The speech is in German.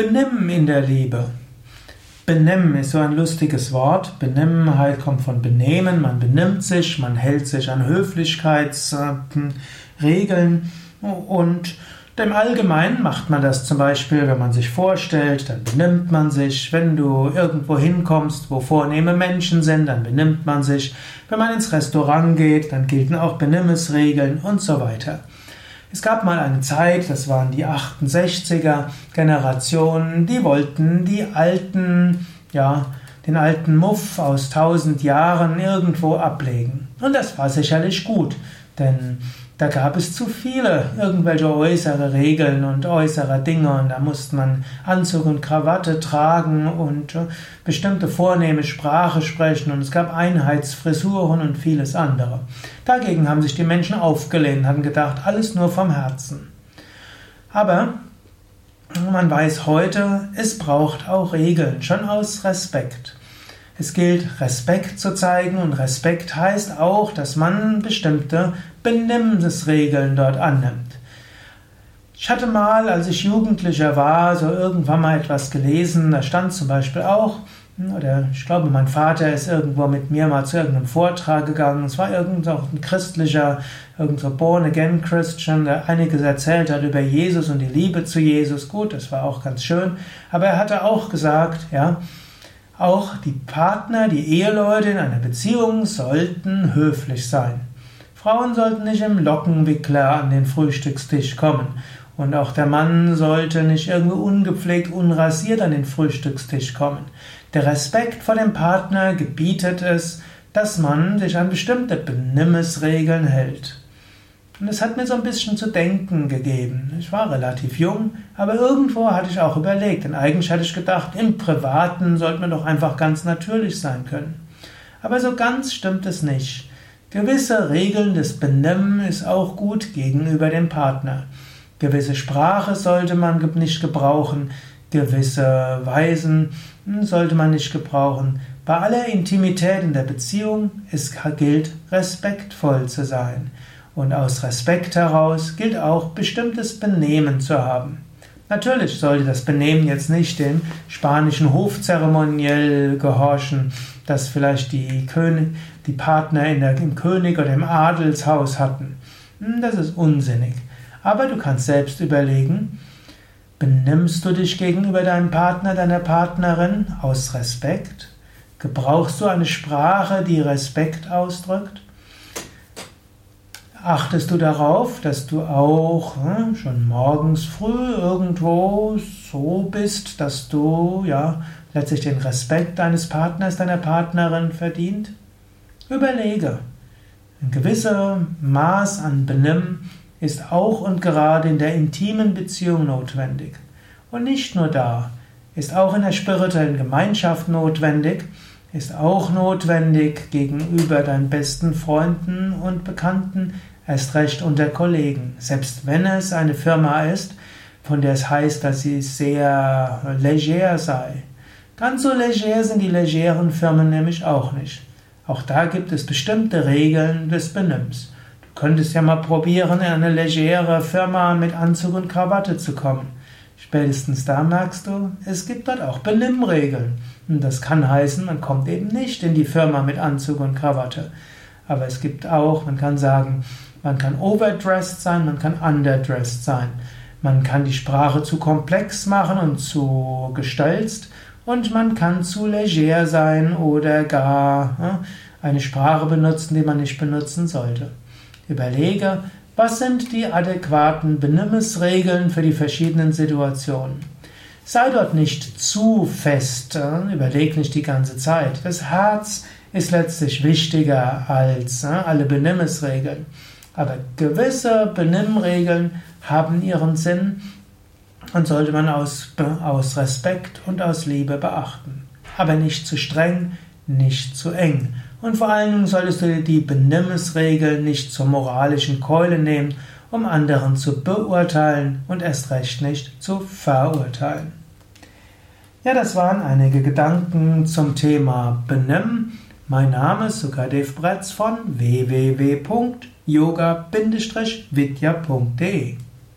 Benimm in der Liebe. Benimm ist so ein lustiges Wort. Benimmheit kommt von benehmen. Man benimmt sich, man hält sich an Höflichkeitsregeln und im Allgemeinen macht man das zum Beispiel, wenn man sich vorstellt, dann benimmt man sich. Wenn du irgendwo hinkommst, wo vornehme Menschen sind, dann benimmt man sich. Wenn man ins Restaurant geht, dann gelten auch Benimmesregeln und so weiter. Es gab mal eine Zeit, das waren die 68er Generationen, die wollten die alten, ja, den alten Muff aus tausend Jahren irgendwo ablegen. Und das war sicherlich gut, denn da gab es zu viele irgendwelche äußere Regeln und äußere Dinge und da musste man Anzug und Krawatte tragen und äh, bestimmte vornehme Sprache sprechen und es gab Einheitsfrisuren und vieles andere. Dagegen haben sich die Menschen aufgelehnt, hatten gedacht, alles nur vom Herzen. Aber man weiß heute, es braucht auch Regeln, schon aus Respekt. Es gilt, Respekt zu zeigen und Respekt heißt auch, dass man bestimmte Benimmensregeln dort annimmt. Ich hatte mal, als ich Jugendlicher war, so irgendwann mal etwas gelesen, da stand zum Beispiel auch, oder ich glaube, mein Vater ist irgendwo mit mir mal zu irgendeinem Vortrag gegangen. Es war irgend auch ein christlicher, irgend so Born Again Christian, der einiges erzählt hat über Jesus und die Liebe zu Jesus. Gut, das war auch ganz schön. Aber er hatte auch gesagt, ja, auch die Partner, die Eheleute in einer Beziehung sollten höflich sein. Frauen sollten nicht im Lockenwickler an den Frühstückstisch kommen. Und auch der Mann sollte nicht irgendwie ungepflegt, unrasiert an den Frühstückstisch kommen. Der Respekt vor dem Partner gebietet es, dass man sich an bestimmte Benimmesregeln hält. Und es hat mir so ein bisschen zu denken gegeben. Ich war relativ jung, aber irgendwo hatte ich auch überlegt, denn eigentlich hatte ich gedacht, im Privaten sollte man doch einfach ganz natürlich sein können. Aber so ganz stimmt es nicht. Gewisse Regeln des Benehmen ist auch gut gegenüber dem Partner. Gewisse Sprache sollte man nicht gebrauchen, gewisse Weisen sollte man nicht gebrauchen. Bei aller Intimität in der Beziehung es gilt respektvoll zu sein. Und aus Respekt heraus gilt auch bestimmtes Benehmen zu haben. Natürlich sollte das Benehmen jetzt nicht dem spanischen Hofzeremoniell gehorchen, das vielleicht die, König, die Partner in der, im König oder im Adelshaus hatten. Hm, das ist unsinnig. Aber du kannst selbst überlegen, benimmst du dich gegenüber deinem Partner, deiner Partnerin aus Respekt? Gebrauchst du eine Sprache, die Respekt ausdrückt? Achtest du darauf, dass du auch hm, schon morgens früh irgendwo so bist, dass du ja letztlich den Respekt deines Partners, deiner Partnerin verdient? Überlege. Ein gewisser Maß an Benimm ist auch und gerade in der intimen Beziehung notwendig. Und nicht nur da, ist auch in der spirituellen Gemeinschaft notwendig, ist auch notwendig gegenüber deinen besten Freunden und Bekannten, erst recht unter Kollegen. Selbst wenn es eine Firma ist, von der es heißt, dass sie sehr leger sei. Ganz so leger sind die legeren Firmen nämlich auch nicht. Auch da gibt es bestimmte Regeln des Benimms. Du könntest ja mal probieren, in eine legere Firma mit Anzug und Krawatte zu kommen. Spätestens da merkst du, es gibt dort auch Benimmregeln. Und das kann heißen, man kommt eben nicht in die Firma mit Anzug und Krawatte. Aber es gibt auch, man kann sagen, man kann overdressed sein, man kann underdressed sein. Man kann die Sprache zu komplex machen und zu gestelzt und man kann zu leger sein oder gar ja, eine Sprache benutzen, die man nicht benutzen sollte. Überlege, was sind die adäquaten Benimmensregeln für die verschiedenen Situationen. Sei dort nicht zu fest, überleg nicht die ganze Zeit. Das Herz ist letztlich wichtiger als alle Benimmensregeln. Aber gewisse Benimmregeln haben ihren Sinn und sollte man aus, aus Respekt und aus Liebe beachten. Aber nicht zu streng, nicht zu eng. Und vor allen Dingen solltest du die Benimmensregeln nicht zur moralischen Keule nehmen, um anderen zu beurteilen und erst recht nicht zu verurteilen. Ja, das waren einige Gedanken zum Thema Benimm. Mein Name ist Sukadev Bretz von www yoga-vidya.de